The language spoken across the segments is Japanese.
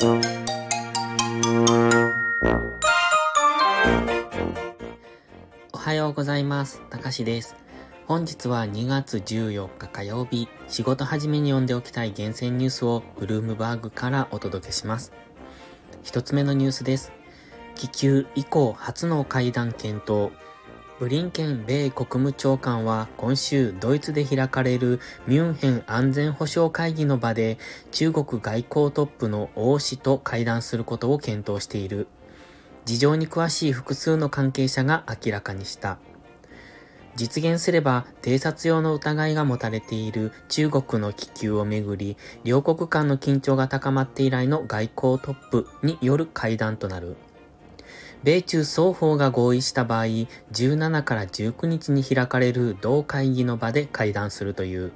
おはようございます。たかしです。本日は2月14日火曜日、仕事始めに読んでおきたい厳選ニュースをブルームバーグからお届けします。一つ目のニュースです。気球以降初の会談検討。ブリンケン米国務長官は今週ドイツで開かれるミュンヘン安全保障会議の場で中国外交トップの王氏と会談することを検討している。事情に詳しい複数の関係者が明らかにした。実現すれば偵察用の疑いが持たれている中国の気球をめぐり、両国間の緊張が高まって以来の外交トップによる会談となる。米中双方が合意した場合、17から19日に開かれる同会議の場で会談するという。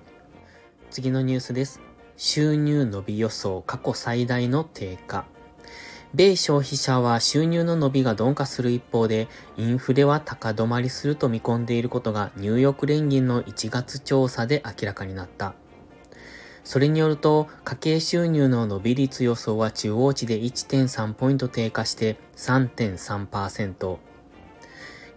次のニュースです。収入伸び予想過去最大の低下。米消費者は収入の伸びが鈍化する一方で、インフレは高止まりすると見込んでいることがニューヨーク連銀の1月調査で明らかになった。それによると、家計収入の伸び率予想は中央値で1.3ポイント低下して3.3%。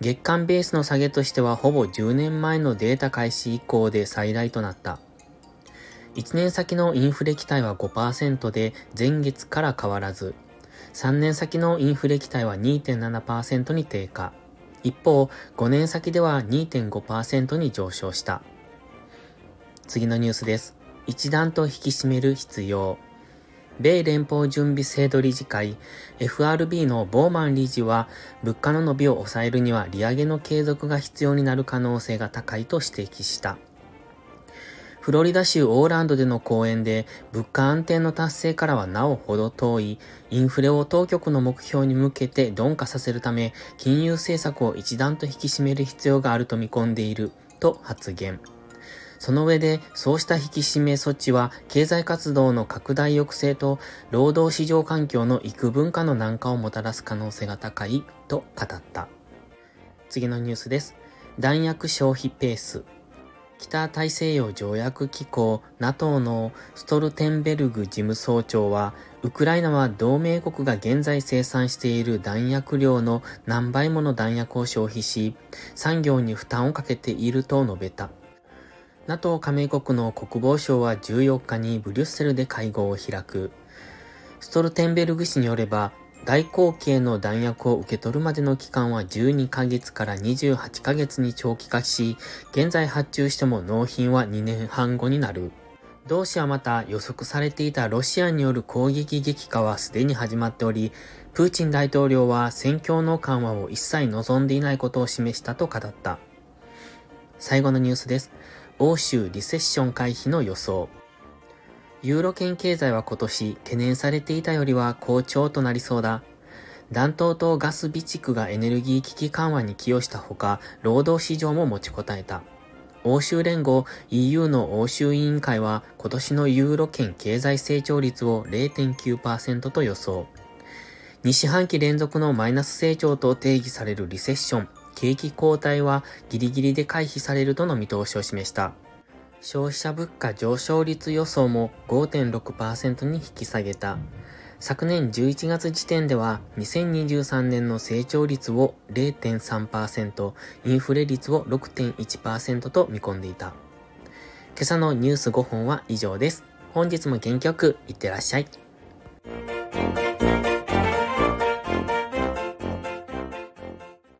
月間ベースの下げとしてはほぼ10年前のデータ開始以降で最大となった。1年先のインフレ期待は5%で前月から変わらず、3年先のインフレ期待は2.7%に低下。一方、5年先では2.5%に上昇した。次のニュースです。一段と引き締める必要。米連邦準備制度理事会 FRB のボーマン理事は物価の伸びを抑えるには利上げの継続が必要になる可能性が高いと指摘した。フロリダ州オーランドでの講演で物価安定の達成からはなおほど遠いインフレを当局の目標に向けて鈍化させるため金融政策を一段と引き締める必要があると見込んでいると発言。その上で、そうした引き締め措置は、経済活動の拡大抑制と、労働市場環境の幾分化の難化をもたらす可能性が高い、と語った。次のニュースです。弾薬消費ペース。北大西洋条約機構 NATO のストルテンベルグ事務総長は、ウクライナは同盟国が現在生産している弾薬量の何倍もの弾薬を消費し、産業に負担をかけていると述べた。NATO 加盟国の国防省は14日にブリュッセルで会合を開く。ストルテンベルグ氏によれば、外交系の弾薬を受け取るまでの期間は12ヶ月から28ヶ月に長期化し、現在発注しても納品は2年半後になる。同氏はまた予測されていたロシアによる攻撃激化はすでに始まっており、プーチン大統領は戦況の緩和を一切望んでいないことを示したと語った。最後のニュースです。欧州リセッション回避の予想。ユーロ圏経済は今年懸念されていたよりは好調となりそうだ。暖冬とガス備蓄がエネルギー危機緩和に寄与したほか、労働市場も持ちこたえた。欧州連合 EU の欧州委員会は今年のユーロ圏経済成長率を0.9%と予想。2四半期連続のマイナス成長と定義されるリセッション。景気後退はギリギリで回避されるとの見通しを示した。消費者物価上昇率予想も5.6%に引き下げた。昨年11月時点では2023年の成長率を0.3%、インフレ率を6.1%と見込んでいた。今朝のニュース5本は以上です。本日も元気よくいってらっしゃい。